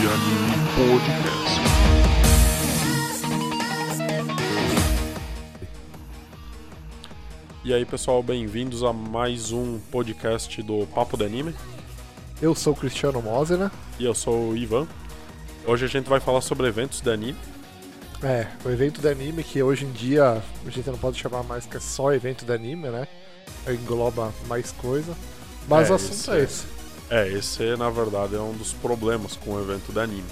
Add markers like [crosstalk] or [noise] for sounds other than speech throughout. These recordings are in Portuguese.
de Anime Podcast. E aí pessoal, bem-vindos a mais um podcast do Papo de Anime. Eu sou o Cristiano Mosena. E eu sou o Ivan. Hoje a gente vai falar sobre eventos de anime. É, o evento de anime que hoje em dia a gente não pode chamar mais que é só evento de anime, né? Engloba mais coisa. Mas É, o assunto é é- esse. É, esse na verdade é um dos problemas com o evento de anime.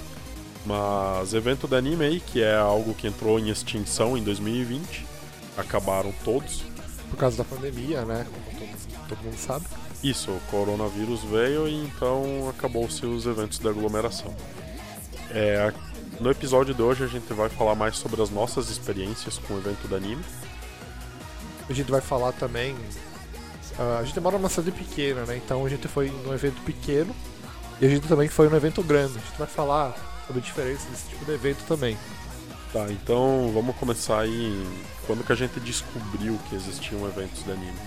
Mas evento de anime aí, que é algo que entrou em extinção em 2020, acabaram todos. Por causa da pandemia, né? Como todo, todo mundo sabe. Isso, o coronavírus veio e então acabou-se os eventos de aglomeração. É, no episódio de hoje a gente vai falar mais sobre as nossas experiências com o evento de anime. A gente vai falar também. Ah, a gente mora numa cidade pequena, né? Então a gente foi num evento pequeno e a gente também foi num evento grande. A gente vai falar sobre a diferença desse tipo de evento também. Tá, então vamos começar aí. Quando que a gente descobriu que existiam eventos de anime?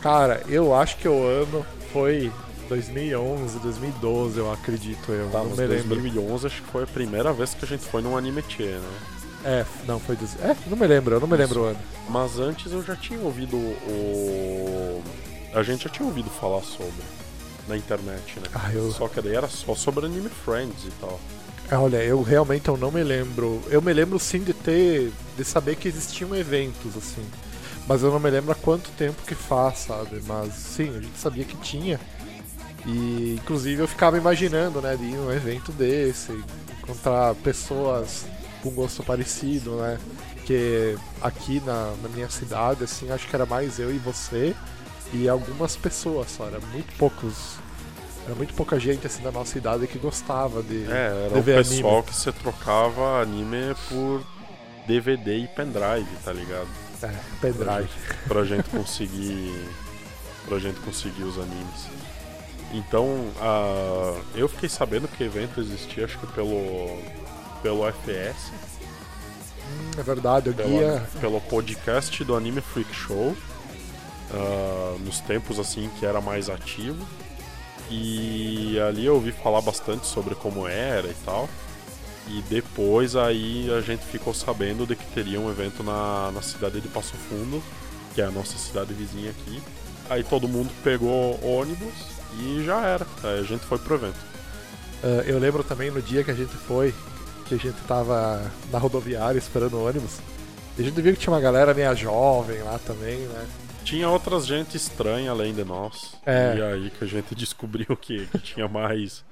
Cara, eu acho que o ano foi 2011, 2012, eu acredito eu. Tá, não mas me lembro. 2011 acho que foi a primeira vez que a gente foi num anime Tchê, né? É, não, foi. Dos... É, não me lembro, eu não me lembro o ano. Mas antes eu já tinha ouvido o. A gente já tinha ouvido falar sobre na internet, né? Ah, eu. Só que daí era só sobre Anime Friends e tal. É, Olha, eu realmente eu não me lembro. Eu me lembro sim de ter. de saber que existiam eventos, assim. Mas eu não me lembro há quanto tempo que faz, sabe? Mas sim, a gente sabia que tinha. E inclusive eu ficava imaginando, né, de ir num evento desse, encontrar pessoas com gosto parecido, né? Que aqui na, na minha cidade, assim, acho que era mais eu e você e algumas pessoas só, era muito poucos. Era muito pouca gente assim da nossa idade que gostava de, É, era de o ver pessoal anime. que você trocava anime por DVD e pendrive, tá ligado? É, pendrive. Pra gente conseguir. pra gente conseguir os animes. Então, a, eu fiquei sabendo que o evento existia, acho que pelo. Pelo FS, Hum, é verdade, o guia. pelo podcast do Anime Freak Show. ah, nos tempos assim que era mais ativo. E ali eu ouvi falar bastante sobre como era e tal. E depois aí a gente ficou sabendo de que teria um evento na, na cidade de Passo Fundo, que é a nossa cidade vizinha aqui. Aí todo mundo pegou ônibus e já era. Aí a gente foi pro evento. Ah, eu lembro também no dia que a gente foi, que a gente tava na rodoviária esperando o ônibus. E a gente viu que tinha uma galera meia jovem lá também, né? Tinha outras gente estranha além de nós. É. E aí que a gente [laughs] descobriu que, que tinha mais,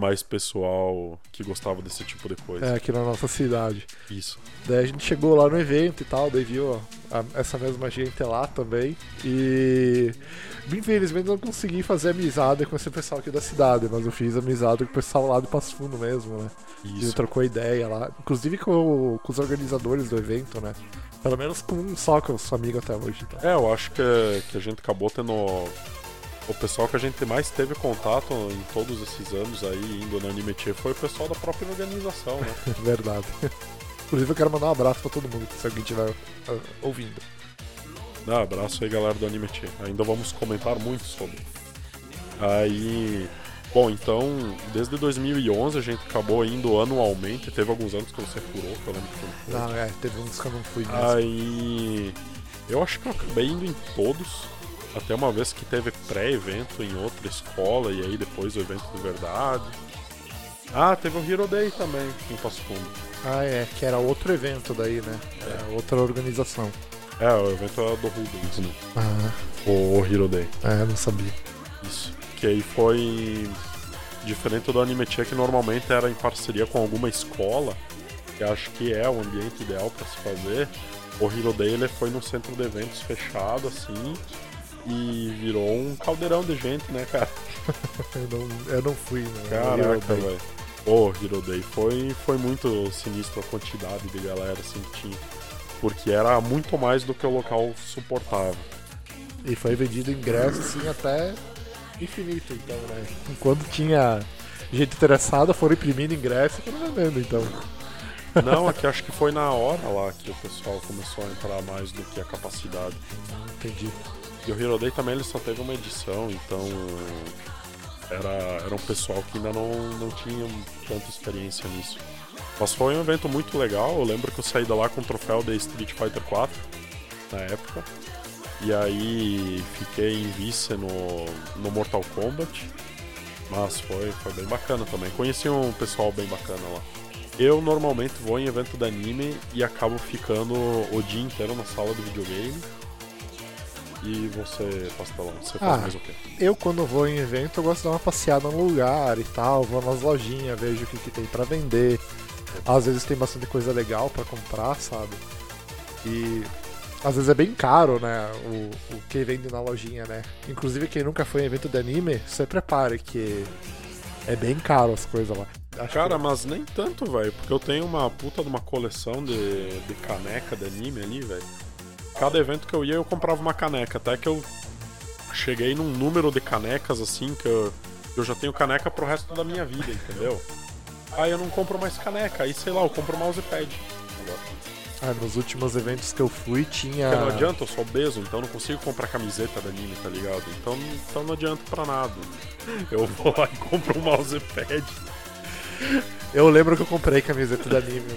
mais pessoal que gostava desse tipo de coisa. É, aqui na nossa cidade. Isso. Daí a gente chegou lá no evento e tal, daí viu a- essa mesma gente lá também. E infelizmente não consegui fazer amizade com esse pessoal aqui da cidade, mas eu fiz amizade com o pessoal lá do Passo Fundo mesmo, né? Isso. trocou ideia lá, inclusive com, com os organizadores do evento, né? Pelo menos com um só que eu sou amigo até hoje. Então. É, eu acho que, que a gente acabou tendo. O pessoal que a gente mais teve contato em todos esses anos aí, indo no Anime Tchê, foi o pessoal da própria organização, né? [laughs] Verdade. Inclusive eu quero mandar um abraço pra todo mundo, se alguém estiver ah, ouvindo. Dá abraço aí, galera do Anime Tchê. Ainda vamos comentar muito sobre. Aí. Bom, então, desde 2011 a gente acabou indo anualmente. Teve alguns anos que você furou, que eu lembro que não foi. Não, é, teve uns que eu não fui mesmo. Aí. Eu acho que eu acabei indo em todos. Até uma vez que teve pré-evento em outra escola e aí depois o evento de verdade. Ah, teve o Hero Day também em Passo Fundo. Ah, é, que era outro evento daí, né? É, outra organização. É, o evento era do Rubens, né? Ah, O Hero Day. é, não sabia. Isso. Que aí foi diferente do Anime Tchê, que normalmente era em parceria com alguma escola, que acho que é o ambiente ideal para se fazer. O Hero Day ele foi num centro de eventos fechado, assim, e virou um caldeirão de gente, né, cara? [laughs] Eu não, eu não fui, né? Caraca, velho. O Hero Day foi, foi muito sinistro a quantidade de galera assim que tinha. Porque era muito mais do que o local suportava. E foi vendido ingresso, assim, até infinito, então, né? Enquanto tinha gente interessada, foram imprimindo ingresso e foram vendendo, então. Não, [laughs] aqui acho que foi na hora lá que o pessoal começou a entrar mais do que a capacidade. Entendi. E o Hero Day também ele só teve uma edição, então Era, era um pessoal que ainda não, não tinha tanta experiência nisso. Mas foi um evento muito legal. Eu lembro que eu saí de lá com o troféu de Street Fighter 4 na época. E aí fiquei em vice no, no Mortal Kombat. Mas foi, foi bem bacana também. Conheci um pessoal bem bacana lá. Eu normalmente vou em evento de anime e acabo ficando o dia inteiro na sala de videogame. E você, Pastelão, você faz Ah. mais o quê? Eu, quando vou em evento, eu gosto de dar uma passeada no lugar e tal, vou nas lojinhas, vejo o que, que tem pra vender. Às vezes tem bastante coisa legal pra comprar, sabe? E às vezes é bem caro, né? O, o que vende na lojinha, né? Inclusive, quem nunca foi em evento de anime, você prepare que é bem caro as coisas lá. Acho Cara, que- mas nem tanto, velho, porque eu tenho uma puta de uma coleção de, de caneca de anime ali, velho. Cada evento que eu ia, eu comprava uma caneca, até que eu cheguei num número de canecas assim que eu, eu já tenho caneca pro resto da minha vida, entendeu? Aí eu não compro mais caneca, aí sei lá, eu compro mousepad. Ah, nos últimos eventos que eu fui tinha. Porque não adianta, eu sou obeso, então eu não consigo comprar camiseta de anime, tá ligado? Então, então não adianta pra nada. Eu vou lá e compro um mousepad. Eu lembro que eu comprei camiseta de anime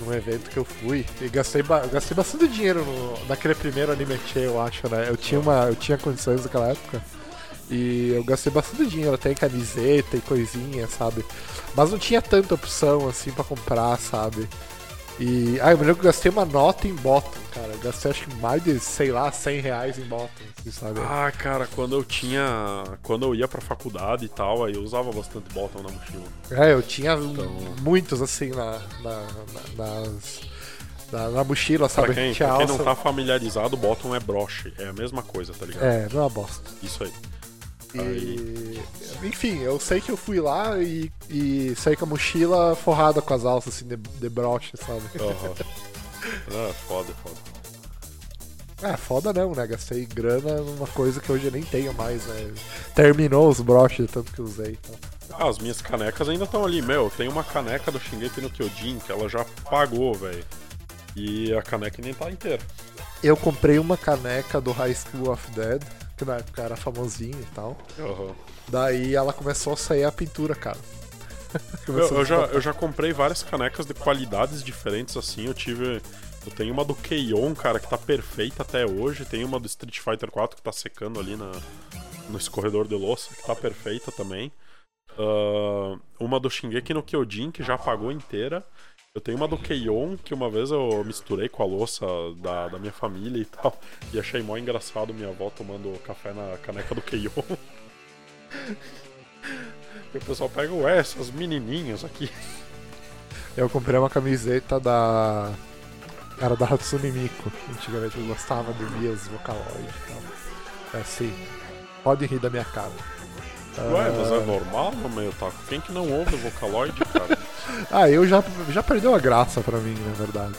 no, num evento que eu fui e gastei, ba- gastei bastante dinheiro no, naquele primeiro anime Che, eu acho, né? Eu tinha, uma, eu tinha condições naquela época e eu gastei bastante dinheiro até em camiseta e coisinha, sabe? Mas não tinha tanta opção assim pra comprar, sabe? E. Ah, eu me lembro que eu gastei uma nota em bottom, cara. Eu gastei acho que mais de, sei lá, 100 reais em bottom, assim, sabe? Ah, cara, quando eu tinha. Quando eu ia pra faculdade e tal, aí eu usava bastante bottom na mochila. É, eu tinha Então- muitos assim na, na, na- nas, na, na mochila, sabe? Pra quem, pra quem não tá familiarizado, bottom é broche. É a mesma coisa, tá ligado? É, não é uma bosta. Isso aí. E... Enfim, eu sei que eu fui lá e, e saí com a mochila forrada com as alças assim de, de broche, sabe? Aham. [laughs] Ah, foda, foda. É, foda não, né? Gastei grana numa coisa que hoje eu nem tenho mais, né? Terminou os broches tanto que usei. Então. Ah, as minhas canecas ainda estão ali, meu. Tem uma caneca do Shingeki no Kyojin que ela já pagou, velho. E a caneca nem tá inteira. Eu comprei uma caneca do High School of Dead, que na época era famosinho e tal. Aham. Daí ela começou a sair a pintura, cara. [laughs] Eu, eu já, eu já comprei várias canecas de qualidades diferentes, assim. Eu tive. Eu tenho uma do Keion, cara, que tá perfeita até hoje. Tem uma do Street Fighter 4 que tá secando ali na, no escorredor de louça, que tá perfeita também. Ah, uma do Shingeki no Kyojin, que já apagou inteira. Eu tenho uma do Keion, que uma vez eu misturei com a louça da, da minha família e tal. E achei mó engraçado minha avó tomando café na caneca do Keion. [laughs] E o pessoal pega, ué, essas menininhas aqui. Eu comprei uma camiseta da. Era da Hatsune Miku. Antigamente eu gostava de ver os e tal. É assim. Pode rir da minha cara. Ué, mas Ah, é normal no meio taco. Quem que não ouve Vocaloid, cara? [laughs] Ah, eu já, já perdeu a graça pra mim, na verdade.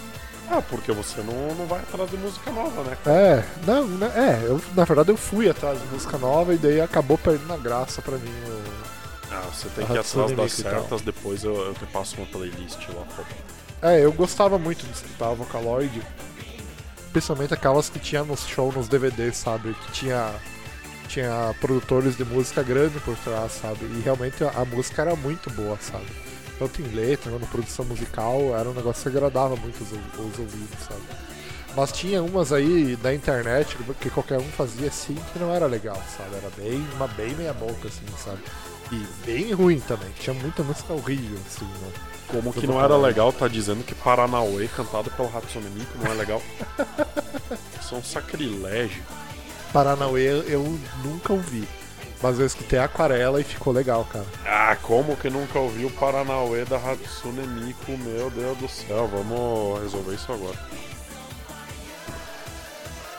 ah, porque você não, não vai atrás de música nova, né? É, não, né, é, eu, na verdade eu fui atrás de música nova e daí acabou perdendo a graça pra mim. o- Ah, você tem A que ir atrás das certas, depois eu, eu te passo uma playlist lá. pô. É, eu gostava muito de escutar Vocaloid. Principalmente aquelas que tinha nos show, nos DVDs, sabe? Que tinha, tinha produtores de música grande por trás, sabe? E realmente a, a música era muito boa, sabe? Tanto em letra, quanto produção musical, era um negócio que agradava muito os, os ouvidos, sabe? Mas tinha umas aí da internet que qualquer um fazia assim que não era legal, sabe? Era bem, uma bem meia boca, assim, sabe? E bem ruim também, tinha muita música horrível, assim, né? Como que não era legal tá dizendo que Paranauê cantado pelo Hatsune Miku não é legal? Isso é um sacrilégio. Paranauê eu nunca ouvi. Mas eu escutei Aquarela e ficou legal, cara. Ah, como que nunca ouviu Paranauê da Hatsune Miku? Meu Deus do céu, vamos resolver isso agora.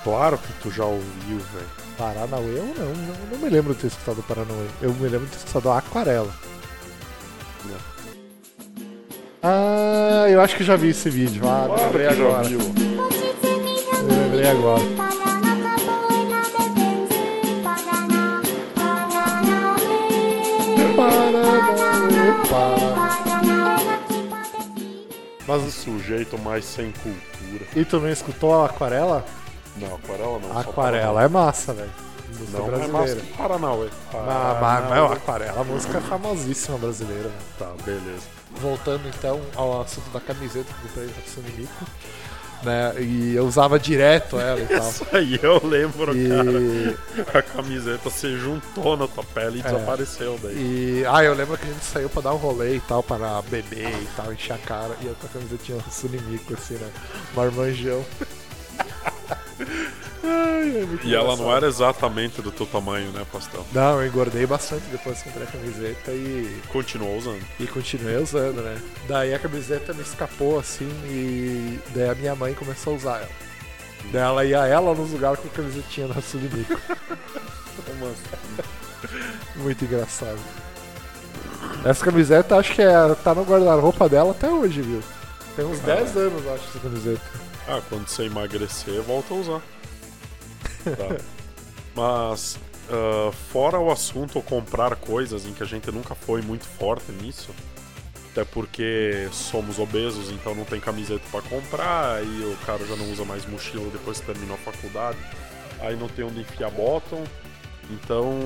Claro que tu já ouviu, velho. Paranauê eu não, não, não me lembro de ter escutado Paranauê. Eu me lembro de ter escutado Aquarela. Não. Ah, eu acho que já vi esse vídeo. Ah, me lembrei agora. Me lembrei agora. Mas o sujeito mais sem cultura. E tu não escutou a Aquarela? Não, aquarela não. Aquarela é massa, velho. música Não é brasileira. mais Paranauê. Mas, mas, mas Paranauê. o Aquarela, a música é famosíssima brasileira. né? Tá, beleza. Voltando então ao assunto da camiseta que eu comprei da Hatsune Miku, né? E eu usava direto ela e [laughs] tal. Isso aí eu lembro, E, cara. A camiseta se juntou na tua pele e É. desapareceu daí. e. Ah, eu lembro que a gente saiu pra dar um rolê e tal, para beber e tal, encher a cara. E eu com a camisetinha Hatsune Miku, assim, né? Marmanjão. [laughs] Ai, é E ela não era exatamente do teu tamanho, né, Pastel? Não, eu engordei bastante depois que comprei a camiseta e, Continuou usando. e continuei usando, né? Daí a camiseta me escapou assim e daí a minha mãe começou a usar ela. Daí ela ia ela nos lugares com a camisetinha da Sulimico. [laughs] Muito engraçado. Essa camiseta acho que é, tá no guarda-roupa dela até hoje, viu? Tem uns 10 anos, acho, essa camiseta. Ah, quando você emagrecer, volta a usar. Tá. Mas, ah, fora o assunto comprar coisas em que a gente nunca foi muito forte nisso, até porque somos obesos, então não tem camiseta pra comprar, e o cara já não usa mais mochila depois que terminou a faculdade, aí não tem onde enfiar bottom, então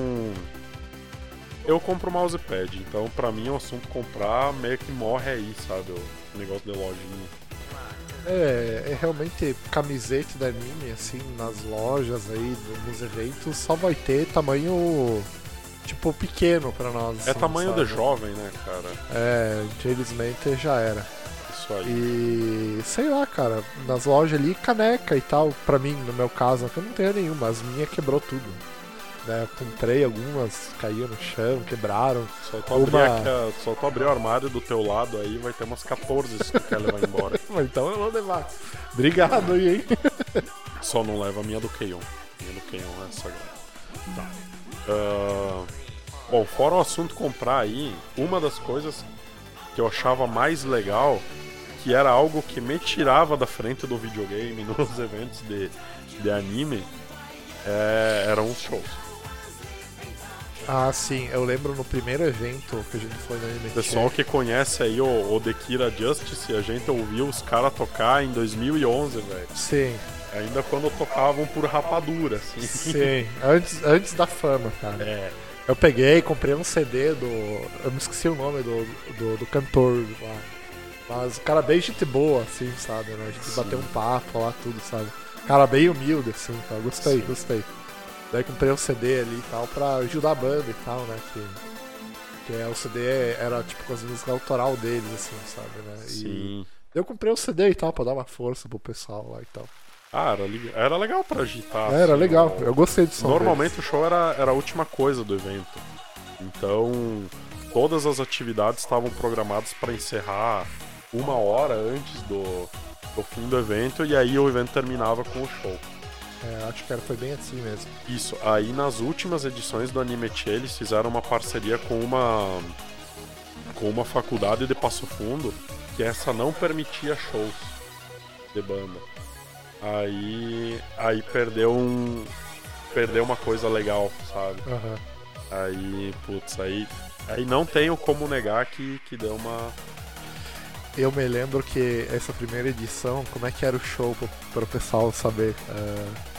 eu compro mousepad, então pra mim o assunto comprar meio que morre aí, sabe, o negócio de lojinha. É, é realmente camiseta da anime, assim, nas lojas aí, nos eventos, só vai ter tamanho, tipo, pequeno pra nós. É assim, tamanho sabe? de jovem, né, cara? É, infelizmente já era. Isso aí. E sei lá, cara, nas lojas ali, caneca e tal, pra mim, no meu caso, que eu não tenho nenhuma, as minhas quebrou tudo. Né, comprei algumas, caíram no chão, quebraram. Só tu, abrir Uma- aqui a- só tu abrir o armário do teu lado aí, vai ter umas 14 se tu quer levar embora. [laughs] Então eu vou levar. Obrigado aí, hein? [laughs] Só não leva a minha do Keion. Minha do Keion é sagrada. Tá. Ah, bom, fora o assunto comprar aí, uma das coisas que eu achava mais legal, que era algo que me tirava da frente do videogame [laughs] nos eventos de, de anime, é, eram os shows. Ah, sim, eu lembro no primeiro evento que a gente foi no Anime Pessoal que conhece aí o, o The Kira Justice, a gente ouviu os caras tocar em 2011, velho. Sim, Ainda quando tocavam por rapadura, assim. sim. Antes, antes da fama, cara. É, Eu peguei, comprei um CD do. Eu me esqueci o nome do, do, do cantor lá. Mas o cara bem gente boa, assim, sabe? Né? A gente Sim. bateu um papo lá, tudo, sabe? Cara bem humilde, assim, tá? Gostei, Sim. gostei. Daí comprei um CD ali e tal pra ajudar a banda e tal, né? Que, que é, o CD era tipo com as músicas autoral deles, assim, sabe? Né? E sim. eu comprei o CD e tal pra dar uma força pro pessoal lá e tal. Ah, era, era legal pra agitar. era assim, legal, o- eu gostei do som. Normalmente o show era, era a última coisa do evento. Então, todas as atividades estavam programadas para encerrar uma hora antes do, do fim do evento e aí o evento terminava com o show. É, acho que era, foi bem assim mesmo. Isso, aí nas últimas edições do Anime Che, eles fizeram uma parceria com uma com uma faculdade de Passo Fundo, que essa não permitia shows de banda. Aí aí perdeu um perdeu uma coisa legal, sabe? Aham. Aí, putz, aí aí não tenho como negar que que deu uma Eu me lembro que essa primeira edição, como é que era o show pro, pro pessoal saber? É,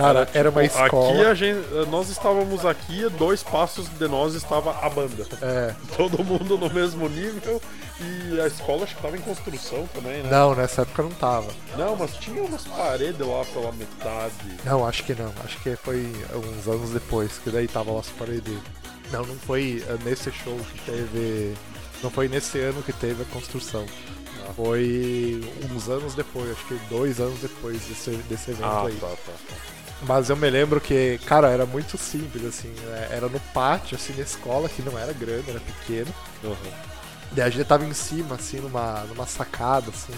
Cara, era, uma Tipo, escola. Aqui a gente, nós estávamos aqui, dois passos de nós estava a banda. É, [laughs] Todo mundo no mesmo nível e a escola acho que estava em construção também, né? não, nessa época não tava. Não, mas tinha umas paredes lá pela metade. Não, acho que não. Acho que foi uns anos depois, que daí tava lá as paredes. Não, não foi eh, nesse show que teve. Não foi nesse ano que teve a construção. Ah. Foi uns anos depois, acho que dois anos depois desse, desse evento Ah, aí. tá, tá, tá. Mas eu me lembro que, cara, era muito simples, assim. né? Era no pátio, assim, na escola, que não era grande, era pequeno. Uhum. Daí a gente tava em cima, assim, numa, numa sacada, assim.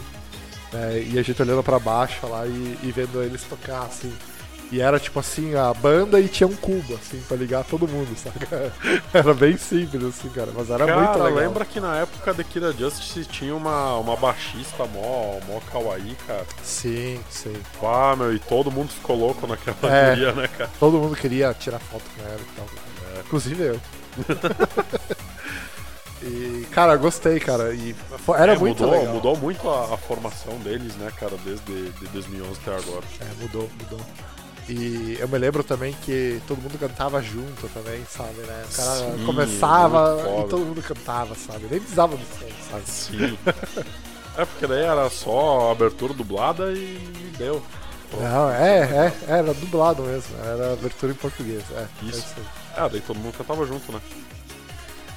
né, e a gente olhando pra baixo lá e, e vendo eles tocar, assim. E era tipo assim, a banda e tinha um cubo, assim, pra ligar todo mundo, saca? [laughs] Era bem simples, assim, cara. Mas era Cara, muito legal. lembra que na época da Kira Justice tinha uma, uma baixista mó, mó kawaii, cara? Sim, sim. Ah, meu, e todo mundo ficou louco naquela É. guria, né, cara? Todo mundo queria tirar foto com ela e tal. É. Inclusive eu. [laughs] e, cara, gostei, cara. E era É, muito mudou, legal. mudou muito a, a formação deles, né, cara, desde de 2011 até agora. É, mudou, mudou. E eu me lembro também que todo mundo cantava junto também, sabe, né? O cara Sim, começava e todo mundo cantava, sabe? Nem precisava do som, sabe? Sim. [laughs] é porque daí era só abertura dublada e deu. Não, é, é, era dublado mesmo, era abertura em português, é. Isso. é isso. Ah, daí todo mundo cantava junto, né?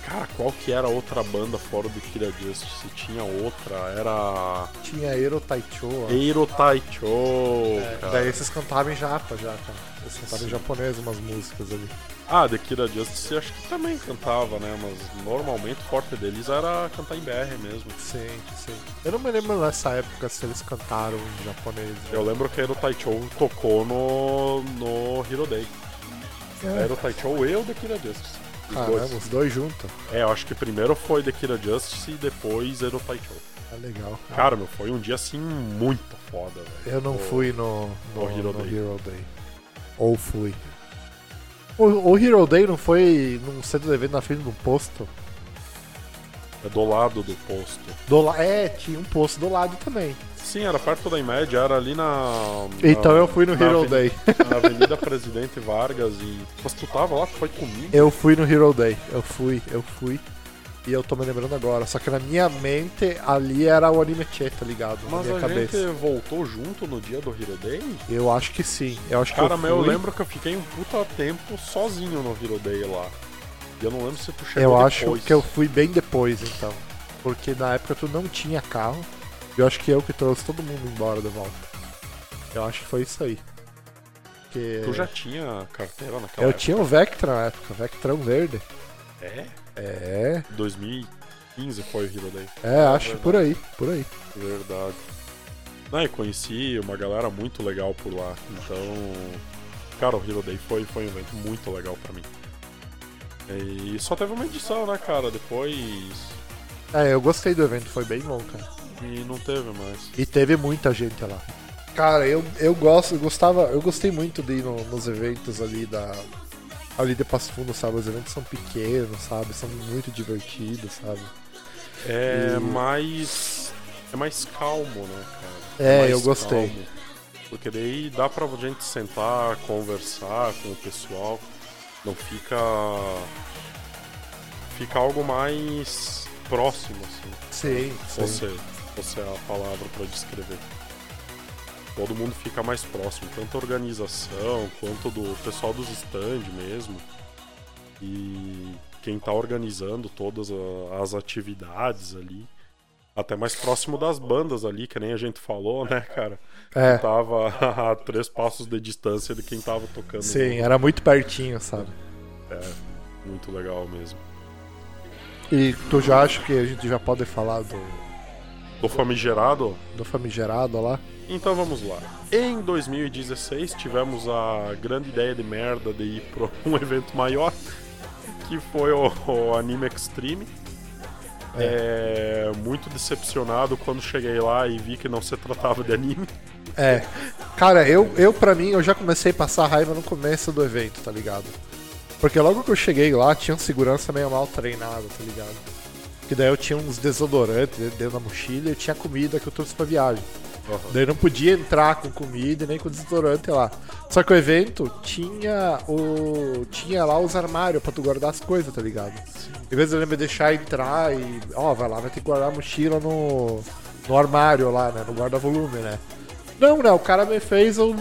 Cara, qual que era a outra banda fora do Kira Justice? Tinha outra, era. Tinha Eiro Taicho. Eiro Taicho. É, cara. daí vocês cantavam em japa já, cara. Eles cantavam Sim. em japonês umas músicas ali. Ah, The Kira Justice acho que também cantava, né? Mas normalmente o forte deles era cantar em BR mesmo. Sim, sim. Eu não me lembro nessa época se eles cantaram em japonês. né? Eu lembro que Eiro Taicho tocou no, no Hero Day. É. Era o Taicho e o The Kira Justice. Os Caramba, dois. os dois juntos. É, eu acho que primeiro foi The Kira Justice e depois Eiro Taicho. É legal. Cara, meu, foi um dia assim muito foda, velho. Eu não O- fui no, no, no Hero no Day. Hero Day. Ou fui. O, o Hero Day não foi num centro de evento na frente de um posto? É do lado do posto. Do la... É, tinha um posto do lado também. Sim, era perto da Imed, era ali na. na- Então eu fui no na Hero Day. Na Avenida Presidente Vargas e. Mas tu tava lá, tu foi comigo? Eu fui no Hero Day. Eu fui, eu fui. E eu tô me lembrando agora. Só que na minha mente ali era o anime Che, tá ligado? Na Mas minha a cabeça. gente voltou junto no dia do Hero Day? Eu acho que sim. Eu acho Cara, que eu mas fui. eu lembro que eu fiquei um puta tempo sozinho no Hero Day lá. E eu não lembro se tu chegou Eu depois. acho que eu fui bem depois, então. Porque na época tu não tinha carro. Eu acho que eu que trouxe todo mundo embora de volta. Eu acho que foi isso aí. Porque Tu já tinha carteira naquela eu época? tinha o Vectra na época, Vectrão verde. É? É, 2015 foi o Hero Day. é, acho por aí, por aí. Verdade. Não, e conheci uma galera muito legal por lá. Então, cara, o Hero Day foi, foi um evento muito legal pra mim. E só teve uma edição, né, cara? Depois. É, eu gostei do evento, foi bem bom, cara. E não teve mais. E teve muita gente lá. Cara, eu, eu gosto, eu gostava, eu gostei muito de ir no- nos eventos ali da. Ali de Passo Fundo, sabe? Os eventos são pequenos, sabe? São muito divertidos, sabe? É E- mais. É mais calmo, né, cara? É, mais eu gostei. calmo. Porque daí dá pra gente sentar, conversar com o pessoal. Não fica. Fica algo mais próximo, assim. Sim, sim. Você, você é a palavra pra descrever. Todo mundo fica mais próximo, tanto a organização quanto do pessoal dos stand mesmo. E quem tá organizando todas as atividades ali. Até mais próximo das bandas ali, que nem a gente falou, né, cara? É, Tava [laughs] a três passos de distância de quem tava tocando. sim, era muito pertinho, sabe? Muito legal mesmo. E tu já acha que a gente já pode falar do, Do famigerado, do famigerado lá? Então vamos lá. Em 2016 tivemos a grande ideia de merda de ir para um [laughs] evento maior, que foi o, o Anime Extreme. É, muito decepcionado quando cheguei lá e vi que não se tratava de anime. É. Cara, eu, eu pra mim, eu já comecei a passar raiva no começo do evento, tá ligado? Porque logo que eu cheguei lá, tinha um segurança meio mal treinado, tá ligado? Que daí eu tinha uns desodorantes dentro da mochila e tinha comida que eu trouxe pra viagem. Daí eu não podia entrar com comida e nem com desodorante lá. Só que o evento tinha o. tinha lá os armários pra tu guardar as coisas, tá ligado? Em vez de ele me deixar entrar e. Ó, vai lá, vai ter que guardar a mochila no. no armário lá, né? No guarda-volume, né? Não, né? O cara me fez eu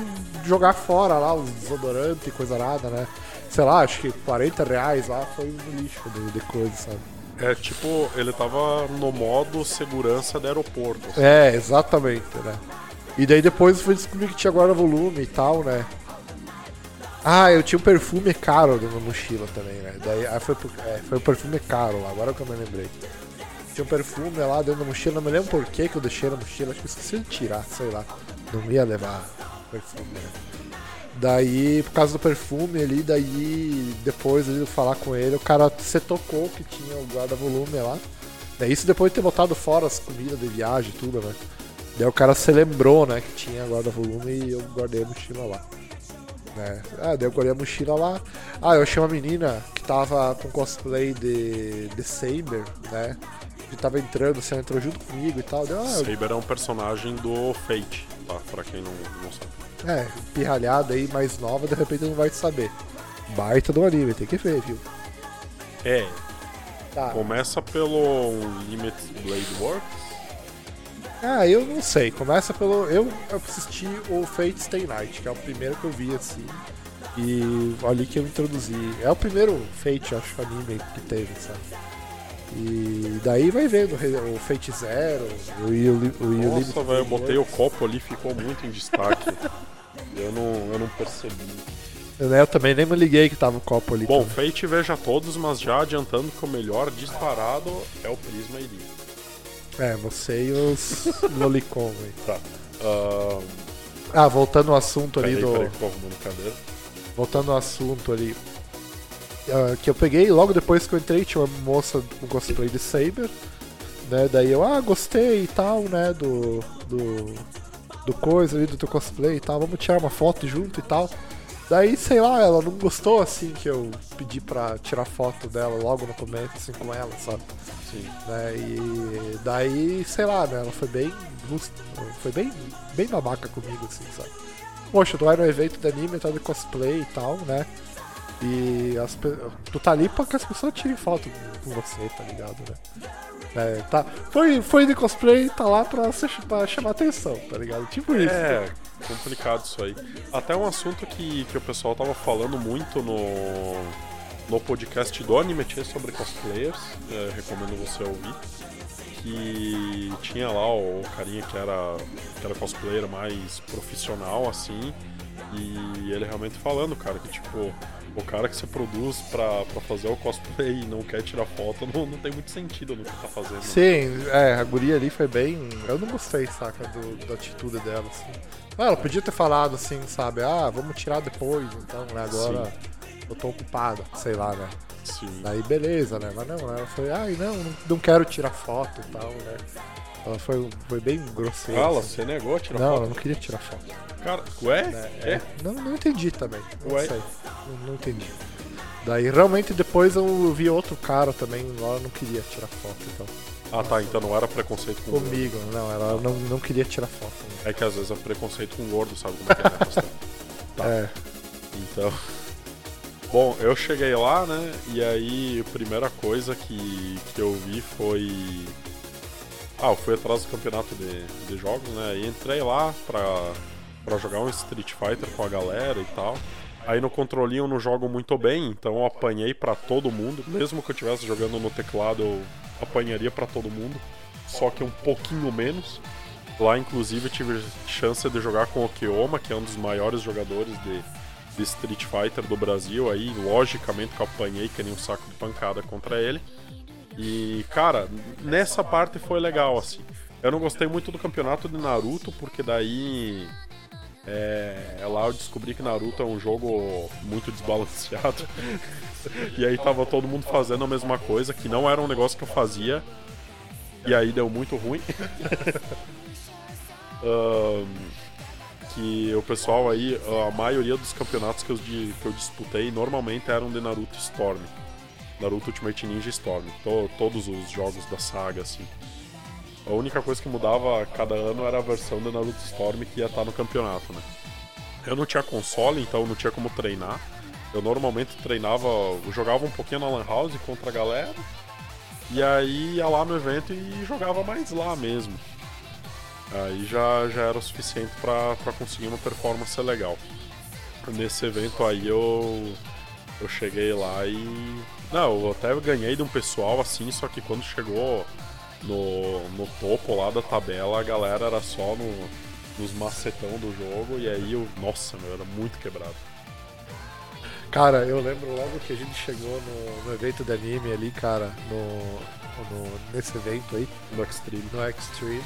jogar fora lá os desodorantes e coisa nada, né? Sei lá, acho que 40 reais lá foi um lixo de, de coisa, sabe? É tipo, ele tava no modo segurança do aeroporto. assim. É, exatamente, né? E daí depois fui descobrir que tinha guarda-volume e tal, né? Ah, eu tinha um perfume caro na mochila também, né? Daí aí foi, é, foi um perfume caro lá, agora que eu me lembrei. Tinha um perfume lá dentro da mochila, não me lembro por que eu deixei na mochila, acho que eu esqueci de tirar, sei lá. Não ia levar perfume, né? Daí, por causa do perfume ali, daí depois de eu falar com ele, o cara se tocou que tinha o guarda-volume lá. É isso depois de ter botado fora as comidas de viagem e tudo, né? Daí o cara se lembrou, né, que tinha guarda-volume e eu guardei a mochila lá. Né? Ah, daí eu guardei a mochila lá. Ah, eu achei uma menina que tava com cosplay de, de Saber, né? gente tava entrando, você entrou junto comigo e tal. Deu, ah, Saber é um personagem do Fate, tá? Pra quem não, não sabe. É, pirralhada aí mais nova, de repente não vai saber. Baita do anime, tem que ver, viu? É, Tá. começa pelo Unlimited Blade Works. Ah, eu não sei. Começa pelo. Eu assisti o Fate Stay Night, que é o primeiro que eu vi assim. E ali que eu introduzi. É o primeiro Fate, acho, anime que teve, sabe? E daí vai vendo o Fate Zero, o Yu- o Yu Nossa, velho, eu botei o copo ali, ficou muito em destaque. [laughs] eu, não, eu não percebi. Né, Eu também nem me liguei que tava o copo ali. Bom, também. Fate veja todos, mas já adiantando que o melhor disparado é o Prisma Iris. É, você e os [laughs] Lolicon, velho. Tá. Ah, Ah, voltando ao assunto ali peraí, do. peraí, que eu tô arrumando cadeira. voltando ao assunto ali. ah, que eu peguei logo depois que eu entrei, tinha uma moça com cosplay de Saber. Né, daí eu, ah, gostei e tal, né, do. do. Do coisa ali, do teu cosplay e tal, vamos tirar uma foto junto e tal. Daí, sei lá, ela não gostou assim que eu pedi pra tirar foto dela logo no começo, assim com ela, sabe? Sim. né? E daí, sei lá, né? Ela foi bem. Foi bem, bem babaca comigo, assim, sabe? Poxa, tu vai no evento de anime, tá de cosplay e tal, né? E as, tu tá ali pra que as pessoas tirem foto com você, tá ligado, né? É, tá, foi, foi de cosplay, tá lá pra, pra chamar atenção, tá ligado? Tipo isso. É, complicado isso aí. Até um assunto que, que o pessoal tava falando muito no, no podcast do Anime Tchê sobre cosplayers, é, recomendo você ouvir. Que tinha lá o, carinha que era, que era cosplayer mais profissional, assim, e ele realmente falando, cara, que tipo, o cara que se produz pra, pra fazer o cosplay e não quer tirar foto, [laughs] não, não tem muito sentido no que tá fazendo. Sim, é, a guria ali foi bem. Eu não gostei, saca, do- da atitude dela, assim. Ah, ela podia ter falado assim, sabe? Ah, vamos tirar depois, então, né? Agora eu tô ocupada, sei lá, né? Sim. Daí beleza, né? Mas não, ela foi, ai, não, não, não quero tirar foto e tal, né? Ela foi, foi bem grosseira. Fala, assim. você negou tirar Não, foto? não queria tirar foto. Cara, ué? É, É? Não, não entendi também. Não Ué? Não, não entendi. Daí realmente depois eu vi outro cara também, ela não queria tirar foto, então. Ah tá, então não era preconceito com gordo. Comigo, não, ela não, não queria tirar foto. né? É que às vezes é preconceito com gordo, sabe como é que é, né, pastor? [laughs] Tá. É. Então. Bom, eu cheguei lá, né? E aí a primeira coisa que, que eu vi foi. Ah, eu fui atrás do campeonato de, de jogos, né? E entrei lá pra, pra jogar um Street Fighter com a galera e tal. Aí no controlinho eu não jogo muito bem, então eu apanhei pra todo mundo. Mesmo que eu estivesse jogando no teclado, eu apanharia pra todo mundo. Só que um pouquinho menos. Lá, inclusive, eu tive chance de jogar com o Kioma, que é um dos maiores jogadores de, de Street Fighter do Brasil. Aí, logicamente, que eu apanhei que nem um saco de pancada contra ele. E, cara, nessa parte foi legal, assim. Eu não gostei muito do campeonato de Naruto, porque daí. É, lá eu descobri que Naruto é um jogo muito desbalanceado. [laughs] e aí tava todo mundo fazendo a mesma coisa, que não era um negócio que eu fazia. E aí deu muito ruim. [laughs] Ahn, que o pessoal aí, a maioria dos campeonatos que eu, que eu disputei normalmente eram de Naruto Storm. Naruto Ultimate Ninja Storm. To- todos os jogos da saga, assim. A única coisa que mudava a cada ano era a versão de Naruto Storm que ia estar no campeonato, né? Eu não tinha console, então não tinha como treinar. Eu normalmente treinava, eu jogava um pouquinho na Lan House contra a galera. E aí ia lá no evento e jogava mais lá mesmo. Aí já, já era o suficiente pra conseguir uma performance legal. Nesse evento aí eu, eu cheguei lá e. Não, eu até ganhei de um pessoal assim, só que quando chegou no, no topo lá da tabela, a galera era só no, nos macetão do jogo e aí eu. Nossa, meu, era muito quebrado. Cara, eu lembro logo que a gente chegou no, no evento de anime ali, cara, no, no- nesse evento aí, No Extreme. no Extreme.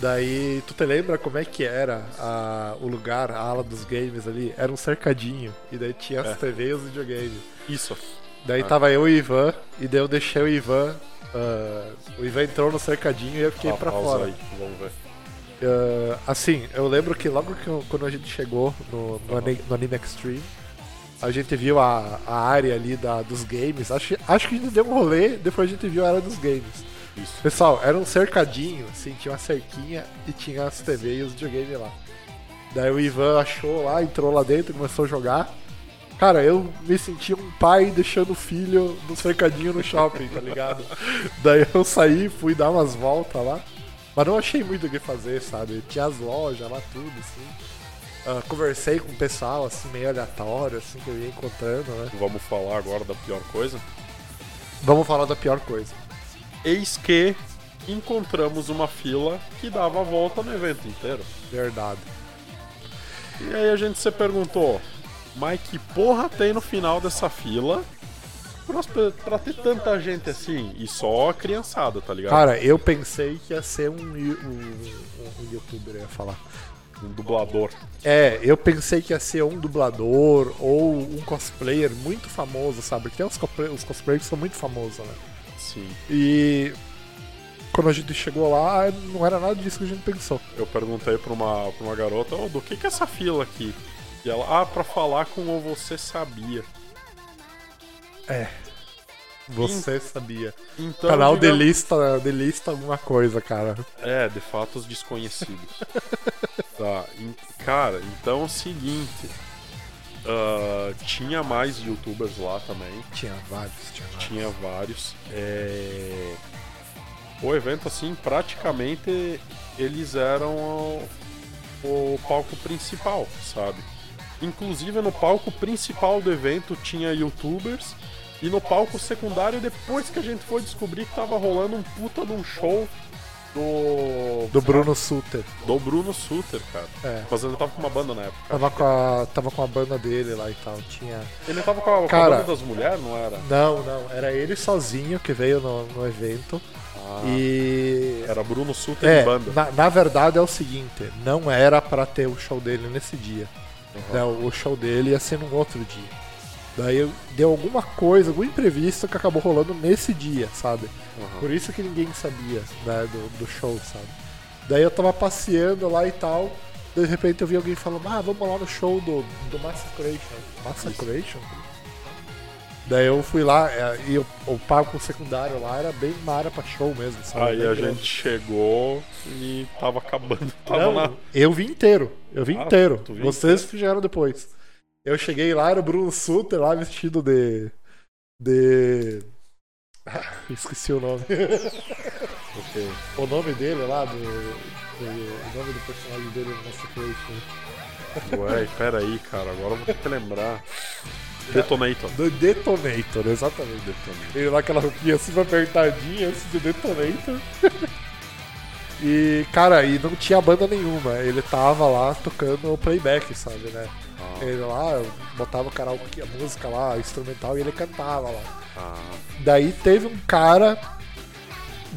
Daí, tu te lembra como é que era a- o lugar, a ala dos games ali? Era um cercadinho, e daí tinha as É. TV e os videogames. Isso. Daí Ah. tava eu e o Ivan, e daí eu deixei o Ivan. ah, o Ivan entrou no cercadinho e eu fiquei Ah, pra pausa fora. aí, vamos ver. Ah, assim, eu lembro que logo que eu- quando a gente chegou no, no, Ani- no Anime Extreme, a gente viu a, a área ali da, dos games. Acho, acho que a gente deu um rolê, depois a gente viu a área dos games. Isso. Pessoal, era um cercadinho, assim, tinha uma cerquinha e tinha as TV e os videogames lá. Daí o Ivan achou lá, entrou lá dentro, começou a jogar. Cara, eu me senti um pai deixando o filho no cercadinho no shopping, tá ligado? [laughs] Daí eu saí, fui dar umas voltas lá. Mas não achei muito o que fazer, sabe? Tinha as lojas lá, tudo, assim. Ah, conversei com o pessoal, assim, meio aleatório, assim, que eu ia encontrando, né? Vamos falar agora da pior coisa. Vamos falar da pior coisa. Eis que encontramos uma fila que dava a volta no evento inteiro. Verdade. E aí a gente se perguntou, mas que porra tem no final dessa fila pra, pra ter tanta gente assim? E só a criançada, tá ligado? Cara, eu pensei que ia ser um, yu- um, um youtuber, eu ia falar. um dublador. É, eu pensei que ia ser um dublador ou um cosplayer muito famoso, sabe? Porque tem uns, cosplay- os cosplayers que são muito famosos, né? Sim. E quando a gente chegou lá, não era nada disso que a gente pensou. Eu perguntei pra uma, pra uma garota, "Ô, do que que é essa fila aqui? E ela, ah, pra falar com o Você Sabia. É. Você sabia. Então, Canal digamos- delista, delista alguma coisa, cara. É, de fatos desconhecidos. [laughs] tá, em- cara, então é o seguinte. ah, tinha mais youtubers lá também. Tinha vários, tinha vários. Tinha vários. É... O evento, assim, praticamente eles eram o, o palco principal, sabe? Inclusive no palco principal do evento tinha youtubers. E no palco secundário, depois que a gente foi descobrir que tava rolando um puta de um show do. Do Bruno Suter. Do Bruno Suter, cara. É. Mas ele tava com uma banda na época. Tava com, a, tava com a banda dele lá e tal. Tinha. Ele tava com a, com a Cara. banda das mulheres, não era? Não, não. Era ele sozinho que veio no, no evento. Ah, E. Era Bruno Suter É, e banda. na, na verdade é o seguinte, não era pra ter o show dele nesse dia. Uhum. O show dele ia ser num outro dia. Daí eu- deu alguma coisa, algum imprevisto que acabou rolando nesse dia, sabe? Uhum. Por isso que ninguém sabia, né, do, do show, sabe? Daí eu tava passeando lá e tal, de repente eu vi alguém falando, ah, vamos lá no show do, do Massacration. Massacration? Daí eu fui lá, é, e o, o palco secundário lá era bem uma área pra show mesmo, sabe? Aí a grande. gente chegou e tava acabando. Tava Não, na... eu vi inteiro. Eu vi Ah, inteiro. viu Vocês fizeram depois. Eu cheguei lá, era o Bruno Suter lá vestido de. De. Ah, [laughs] esqueci o nome. [laughs] Ok. o nome dele lá, do, do- O nome do personagem dele no Massacration. Ué, pera aí, cara. Agora eu vou ter que lembrar. Detonator. Do Detonator, exatamente. Detonator. Ele lá aquela roupinha super apertadinha, assim, do Detonator. [laughs] e, cara, e não tinha banda nenhuma. Ele tava lá tocando o playback, sabe, né? Ah, Ele lá, eu botava o karaokê, a música lá, instrumental, e ele cantava lá. ah, Daí teve um cara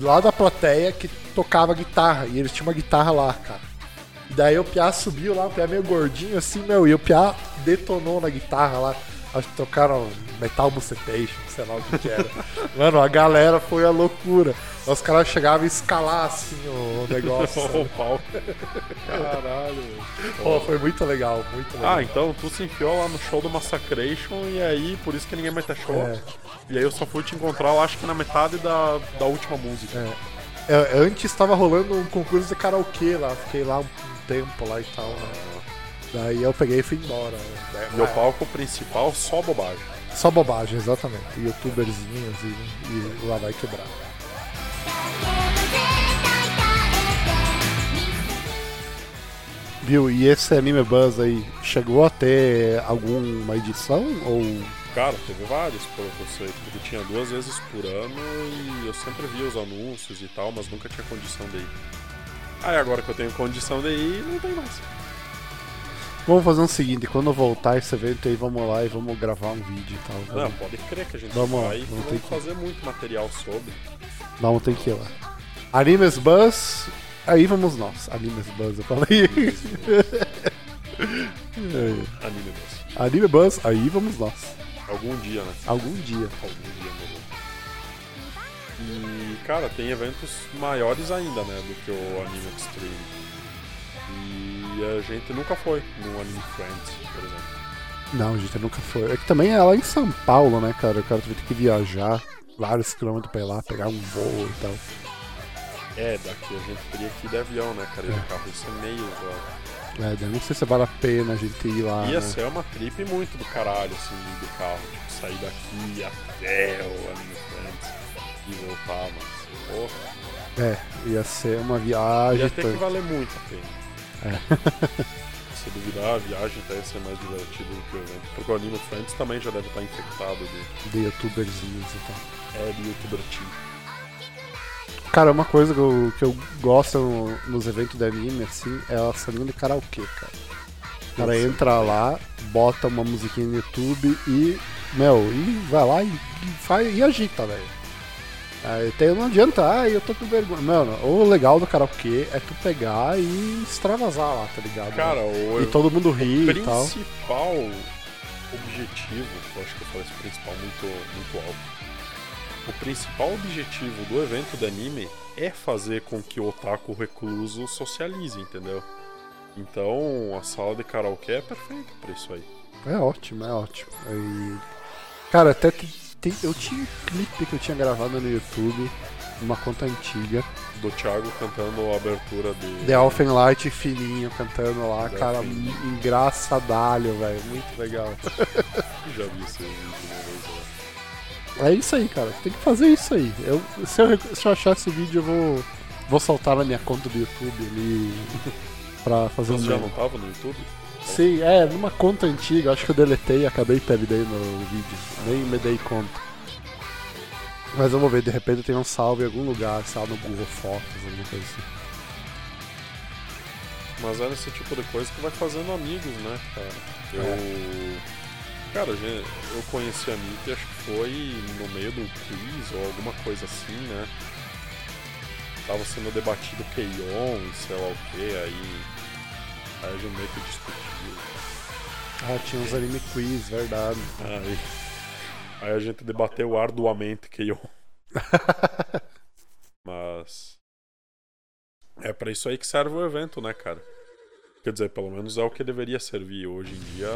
lá da plateia que tocava guitarra, e ele tinha uma guitarra lá, cara. Daí o Piá subiu lá, o Piá meio gordinho assim, meu, e o Piá detonou na guitarra lá. Acho que tocaram Metal Bucetation, sei lá o que, que era. Mano, a galera foi a loucura. Os caras chegavam a escalar assim o negócio. [laughs] o pau. Caralho. Pô, foi muito legal, muito legal. Ah, então tu se enfiou lá no show do Massacration e aí por isso que ninguém mais tá show. É. E aí eu só fui te encontrar lá, acho que na metade da, da última música. É. É, antes estava rolando um concurso de karaokê lá, fiquei lá um, um tempo lá e tal, né? Daí eu peguei e fui embora. né? Meu palco principal, só bobagem. Só bobagem, exatamente. Youtuberzinhos e, e lá vai quebrar. Viu? E esse Anime Buzz aí, chegou a ter alguma edição? Ou. Cara, teve vários, pelo que eu sei, porque tinha duas vezes por ano e eu sempre via os anúncios e tal, mas nunca tinha condição de ir. Aí agora que eu tenho condição de ir, não tem mais. Vamos fazer o seguinte, quando voltar esse evento aí, vamos lá e vamos gravar um vídeo e tal. Não, Vamos, pode crer que a gente Vamos lá, vai e vamos vamos ter que- fazer muito material sobre. vamos ter que ir lá. Animes Buzz, aí vamos nós. Animes Buzz, eu falei. [laughs] É. Anime mesmo. Anime Buzz, aí vamos nós. Algum dia, né? Algum dia. Algum dia mesmo. E, cara, tem eventos maiores ainda, né, do que o Anime Extreme. E a gente nunca foi no Anime Friends, por exemplo. Não, gente, nunca foi. É que também é lá em São Paulo, né, cara? O cara ter que viajar. vários quilômetros pra ir lá, pegar um voo e tal. É, daqui a gente teria que ir de avião, né, cara? E de carro isso é meio usado. É, daí não sei se vale a pena a gente ir lá. Ia né? ser uma trip muito do caralho, assim, de carro. Tipo, sair daqui até o Anime Friends e voltar, mas. Porra, É, ia ser uma viagem. ia ter que tanto. valer muito a pena. É. [laughs] Se duvidar, a viagem até ser mais divertida do que o evento. Porque o Anime Friends também já deve estar infectado de, de youtuberzinhos e tal. é, de youtuber team. Cara, uma coisa que eu, que eu gosto no- nos eventos de anime, assim, é a salinha de karaokê, cara. O cara entra lá, bota uma musiquinha no YouTube e, meu, e vai lá e, e faz, e agita, velho. Aí tem, não adianta, ah, eu tô com vergonha. Mano, o legal do karaokê é tu pegar e extravasar lá, tá ligado? Cara, o, e todo mundo ri e tal. principal objetivo, eu acho que eu falei esse principal muito, muito alto. O principal objetivo do evento de anime é fazer com que o otaku recluso socialize, entendeu? Então a sala de karaokê é perfeita pra isso aí. É ótimo, é ótimo. E, cara, até tem, eu tinha um clipe que eu tinha gravado no YouTube, uma conta antiga. Do Thiago cantando a abertura de. The Elfenlight fininho cantando lá, The cara, engraçadalho, velho, muito legal. [laughs] Já vi uma vez. né? É isso aí, cara, tem que fazer isso aí. Eu, se, eu, se eu achar esse vídeo, eu vou, vou soltar na minha conta do YouTube ali [laughs] pra fazer um Você já não tava no YouTube? Sim, é, numa conta antiga, acho que eu deletei e acabei perdendo o vídeo. Nem me dei conta. Mas vamos ver, de repente tem um salve em algum lugar, salve no Google Fotos, alguma coisa assim. Mas é esse tipo de coisa que vai fazendo amigos, né, cara? Eu. Cara, gente, eu conheci a Nick, acho que foi no meio do quiz ou alguma coisa assim, né? Tava sendo debatido Keion sei lá o que, aí. Aí a gente meio que discutiu. Ah, tinha uns anime quiz, verdade. Aí. Aí a gente debateu arduamente Keion. [laughs] Mas. É pra isso aí que serve o evento, né, cara? Quer dizer, pelo menos é o que deveria servir. Hoje em dia.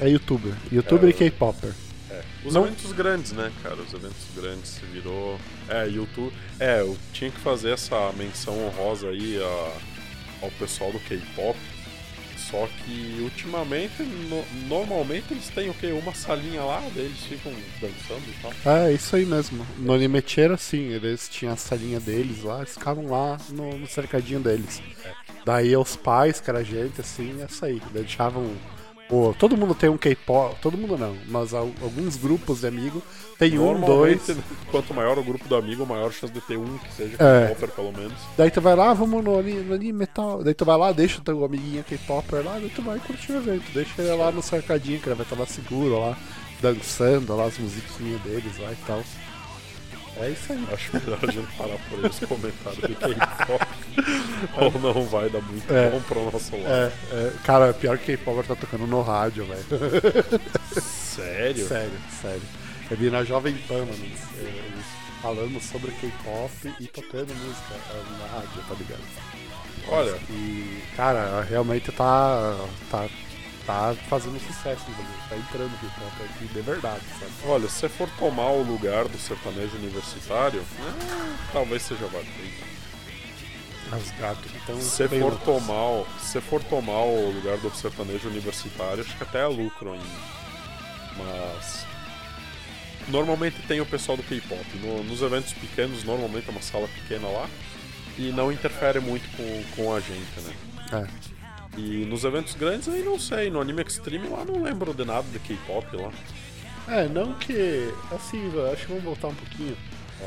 É youtuber. Youtuber É, e K-Popper. É. Os Não- eventos grandes, né, cara? Os eventos grandes virou. É, YouTube. É, eu tinha que fazer essa menção honrosa aí a- ao pessoal do K-pop. Só que ultimamente, no- normalmente eles têm o quê? Uma salinha lá, eles ficam dançando e tal. É, isso aí mesmo. No Animecheira, sim, eles tinham a salinha deles lá, eles ficavam lá no, no cercadinho deles. Daí os pais, que era gente, assim, essa aí. Deixavam. Pô, todo mundo tem um K-pop, todo mundo não, mas al- alguns grupos de amigos tem um, dois. Normalmente, quanto maior o grupo do amigo, maior a chance de ter um que seja É. K-popper, pelo menos. Daí tu vai lá, vamos no anime, no anime e tal. Daí tu vai lá, deixa o teu amiguinho K-Popper lá, daí tu vai curtir o evento. Deixa ele lá no cercadinho, que ele vai estar lá seguro lá, dançando lá as musiquinhas deles lá e tal. É isso aí. Acho melhor a gente parar por esse comentário do K-pop. Ou não vai dar muito É. bom pro nosso lado. É, é, cara, pior que K-Popper tá tocando no rádio, velho. Sério? sério, sério. Eu vi na Jovem Pan, mano, eles, eles falando sobre K-pop e tocando música é, na rádio, tá ligado? Olha, E, cara, realmente tá, tá, tá fazendo sucesso no Brasil. Tá entrando K-pop aqui de verdade, sabe? olha, se você for tomar o lugar do sertanejo universitário, talvez seja válido. Os gatos então Se for loucos. tomar, se for tomar o lugar do sertanejo universitário, acho que até é lucro ainda. Mas normalmente tem o pessoal do K-pop. No- nos eventos pequenos, normalmente é uma sala pequena lá e não interfere muito com, com a gente, né? É. E nos eventos grandes aí não sei, no Anime Extreme lá não lembro de nada de K-pop lá. É, não que. Assim, acho que vamos voltar um pouquinho.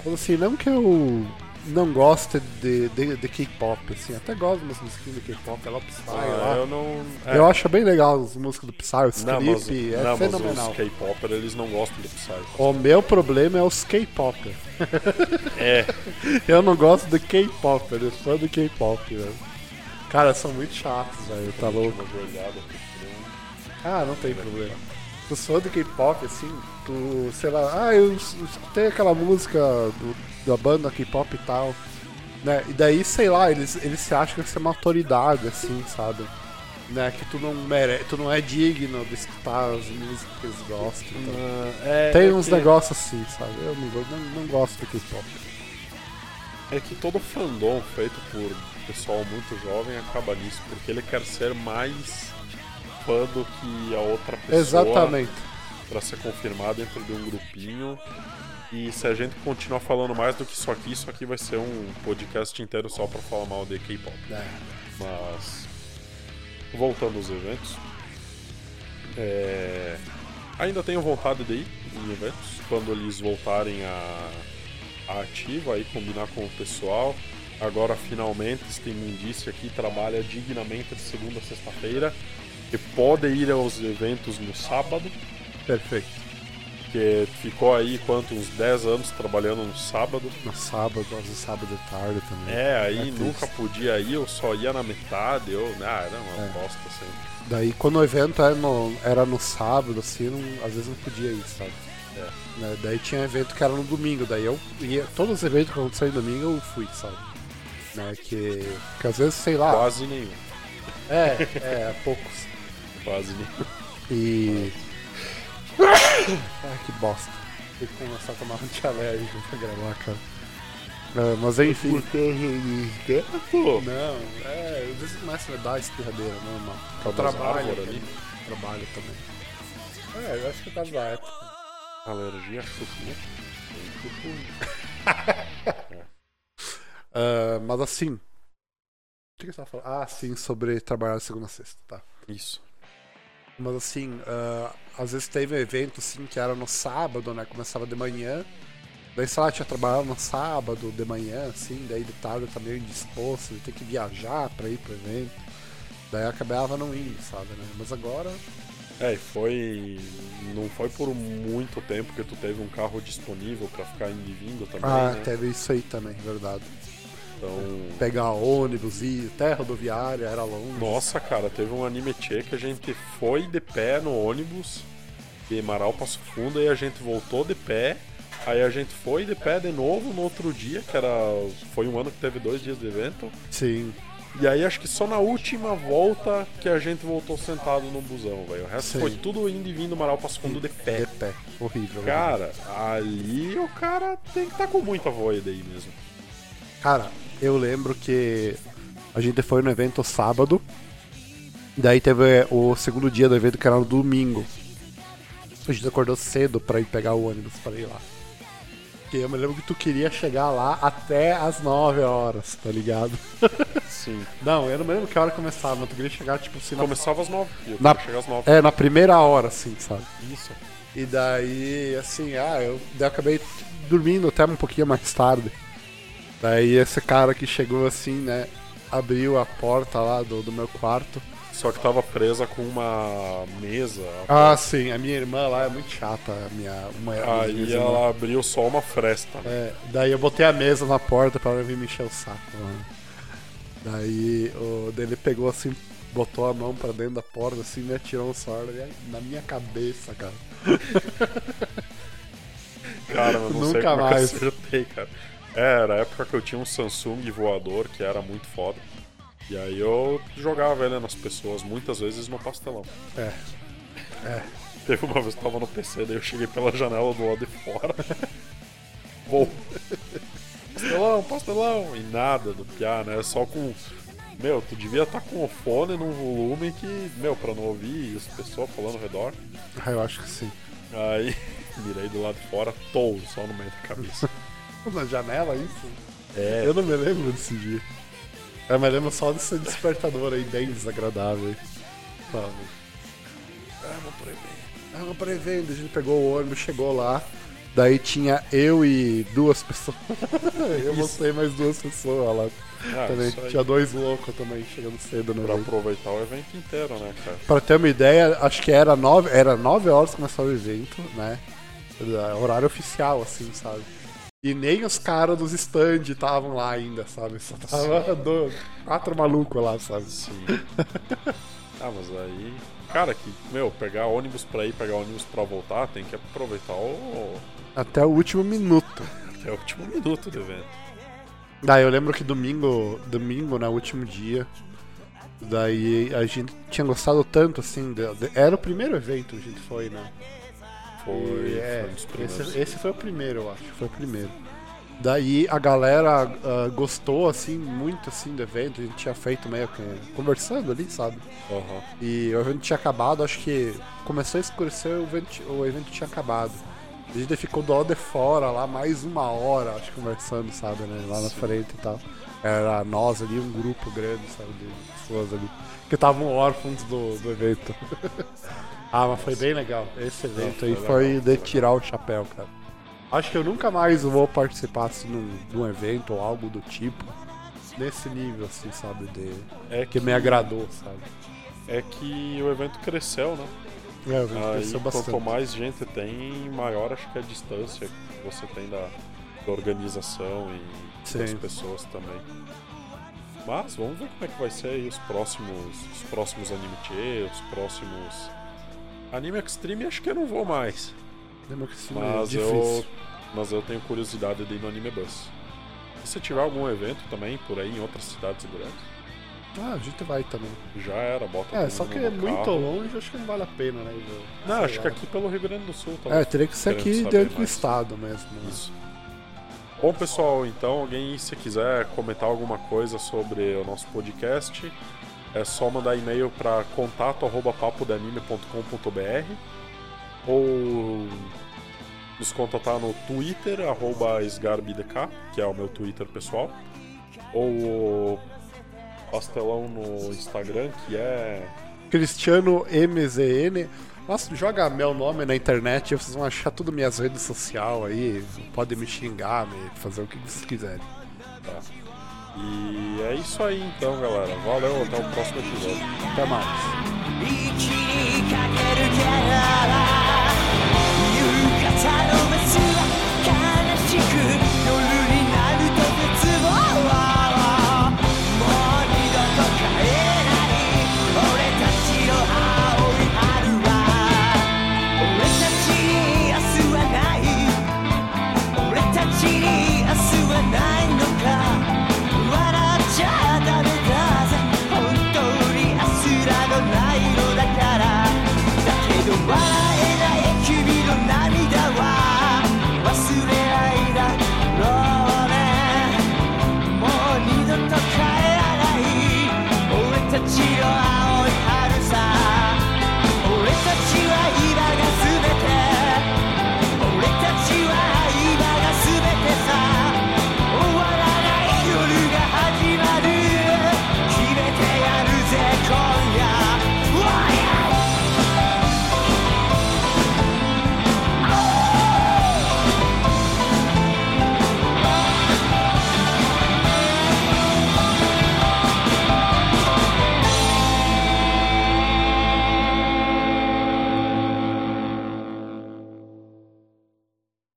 Mas assim, não que eu não goste de, de, de K-pop, assim, até gosto das musiquinhas de K-pop, ela Psy Ah, lá. eu não. é. Eu acho bem legal as músicas do Psy, o não, mas, é não, fenomenal. mas os K-popper eles não gostam do Psy. O meu problema é os K-Popper. É, [laughs] Eu não gosto de K-Popper, eu sou do K-Pop, velho. Cara, são muito chatos, velho, tá louco. Ah, não tem problema. Tu sou de K-pop, assim, tu, sei lá, ah, eu es- escutei aquela música do- da banda K-pop e tal, né? E daí, sei lá, eles, eles se acham que isso é uma autoridade, assim, sabe? né, que tu não mere... tu não é digno de escutar as músicas que eles gostam. Então. É, Tem é uns que- negócios assim, sabe? Eu não, não, não gosto de K-pop. É que todo fandom feito por pessoal muito jovem acaba nisso, porque ele quer ser mais fã do que a outra pessoa Exatamente. para ser confirmado dentro de um grupinho. E se a gente continuar falando mais do que isso aqui, isso aqui vai ser um podcast inteiro só pra falar mal de K-pop. É. Mas voltando aos eventos, é, ainda tenho vontade de ir em eventos quando eles voltarem a, a ativa aí combinar com o pessoal. Agora finalmente este Mundice aqui trabalha dignamente de segunda a sexta-feira e pode ir aos eventos no sábado, Perfeito. que ficou aí quanto uns 10 anos trabalhando no sábado. No sábado, às vezes sábado de tarde também. É, aí É nunca podia ir, eu só ia na metade, eu, ah, era uma É. bosta sempre. Daí quando o evento era no, era no sábado, assim, não- às vezes não podia ir, sabe? É. Né, Daí tinha evento que era no domingo, daí eu ia. Todos os eventos que aconteceram em domingo eu fui, sabe? Né, que, que às vezes, sei lá. Quase nenhum. É, é, poucos. Quase nenhum. E. Ai, que bosta. Tem que começar a tomar antialérgico pra gravar, cara. É, mas enfim. Pô, Não, é, às vezes começa a me dar espirradeira, normal. Por Eu trabalho ali. Trabalho também. É, eu acho que é por causa da época. alergia a chuchu. [laughs] Ah, mas assim. O que que você tava falando? Ah, sim, sobre trabalhar de segunda a sexta, tá. Isso. Mas assim, ah, às vezes teve um evento assim que era no sábado, né? Começava de manhã. Daí, sei lá, tinha trabalhado no sábado, de manhã, assim, daí de tarde eu tá meio indisposto, de ter que viajar pra ir pro evento. Daí acabava não indo, sabe, né? Mas agora. É, e foi. Não foi por muito tempo que tu teve um carro disponível pra ficar indo e vindo também, ah, né? teve isso aí também, verdade. Então. Pegar ônibus e até rodoviária, era longe. Nossa, cara, teve um anime tchê que a gente foi de pé no ônibus de Marau Passo Fundo e a gente voltou de pé. Aí a gente foi de pé de novo no outro dia, que era. Foi um ano que teve dois dias de evento. Sim, E aí acho que só na última volta que a gente voltou sentado no busão, velho. O resto Sim. foi tudo indo e vindo Marau Passo Fundo de pé. de pé. Horrível. horrível. Cara, ali o cara tem que estar com muita voida aí mesmo. Cara, eu lembro que a gente foi no evento sábado. Daí teve o segundo dia do evento que era no domingo. A gente acordou cedo pra ir pegar o ônibus pra ir lá. Porque eu me lembro que tu queria chegar lá até as 9 horas, tá ligado? [laughs] Sim. Não, eu não me lembro que hora começava, mas tu queria chegar tipo assim na, Começava às nove. Eu Na- chegar às nove. é, na primeira hora, assim, sabe? Isso. E daí, assim, ah, eu, daí eu acabei dormindo até um pouquinho mais tarde. Daí esse cara que chegou assim, né, abriu a porta lá do, do meu quarto. Só que tava presa com uma mesa. Ah, sim, a minha irmã lá é muito chata, a minha uma Aí ela abriu só uma fresta. né? É, daí eu botei a mesa na porta pra ela vir me encher o saco. Mano. Daí o dele pegou assim, botou a mão pra dentro da porta assim, me atirou um sordo na minha cabeça, cara. Cara, eu não sei Nunca como é mais. que acertei, cara. É, era a época que eu tinha um Samsung voador que era muito foda. E aí eu jogava ele nas pessoas, muitas vezes no pastelão. É. Teve uma vez que eu tava no PC, daí eu cheguei pela janela do lado de fora. [laughs] Vou. Pastelão, pastelão! E nada do piá, né? Só com. Meu, tu devia estar com o fone num volume que, meu, pra não ouvir as pessoas falando ao redor. Ah, eu acho que sim. Aí, [laughs] mirei do lado de fora, tou só no meio da cabeça. [laughs] Na janela, isso? É, Eu não me lembro desse dia. Eu me lembro só desse despertador aí bem desagradável. Sabe? é uma prevê. É uma pré-venda, a gente pegou o ônibus, chegou lá. Daí tinha eu e duas pessoas. [laughs] eu mostrei mais duas pessoas lá Ah, também. Tinha dois loucos também chegando cedo no Pra evento. aproveitar o evento inteiro, né, cara? Pra ter uma ideia, acho que era nove, era nove horas que começava o evento, né? Horário oficial, assim, sabe? E nem os caras dos stand estavam lá ainda, sabe? Só tava do- quatro malucos lá, sabe? Sim. ah, mas aí. Cara, que, meu, pegar ônibus pra ir, pegar ônibus pra voltar, tem que aproveitar o. Até o último minuto. Até o último minuto do evento. Daí eu lembro que domingo, domingo, né, último dia, Daí a gente tinha gostado tanto, assim. de- era o primeiro evento que a gente foi, né? Foi, é, foi um dos primeiros. esse, esse foi o primeiro, eu acho. Foi o primeiro. Daí a galera ah, gostou, assim, muito, assim, do evento. A gente tinha feito meio que conversando ali, sabe? Aham. E o evento tinha acabado, acho que começou a escurecer, o evento, o evento tinha acabado. A gente ficou do lado de fora lá mais uma hora, acho, conversando, sabe, né? Lá na frente e tal. Era nós ali, um grupo grande, sabe, de pessoas ali. Que estavam órfãos do, do evento. [laughs] ah, mas foi bem legal. Esse evento foi aí legal, foi foi de tirar o chapéu, cara. Acho que eu nunca mais vou participar assim, num, de um evento ou algo do tipo. Nesse nível, assim, sabe? De, É que me agradou, sabe? É que o evento cresceu, né? É, o evento Aí cresceu bastante. quanto mais gente tem, maior acho que é a distância que você tem da, da organização e das Sim. pessoas também. Mas vamos ver como é que vai ser aí os próximos. Os próximos Anime os próximos. Anime Extreme acho que eu não vou mais. Lembra que isso Mas é eu. Mas eu tenho curiosidade de ir no Anime Bus. E se tiver algum evento também por aí em outras cidades grandes, Ah, a gente vai também. já era, bota É, só que é muito carro. longe, acho que não vale a pena, né? Ivo? Não, acho que lá. aqui pelo Rio Grande do Sul, É, talvez. teria que ser aqui dentro do estado mesmo. Né? Isso. Bom, pessoal, então, alguém se quiser comentar alguma coisa sobre o nosso podcast, é só mandar e-mail para contato@papodanime.com.br ou nos contatar no Twitter @sgarbdk, que é o meu Twitter pessoal, ou o Pastelão no Instagram, que é Cristiano MZN. Nossa, joga meu nome na internet, vocês vão achar tudo minhas redes sociais aí. Podem me xingar, me fazer o que vocês quiserem. tá. E é isso aí então, galera. Valeu, até o próximo episódio. Até mais.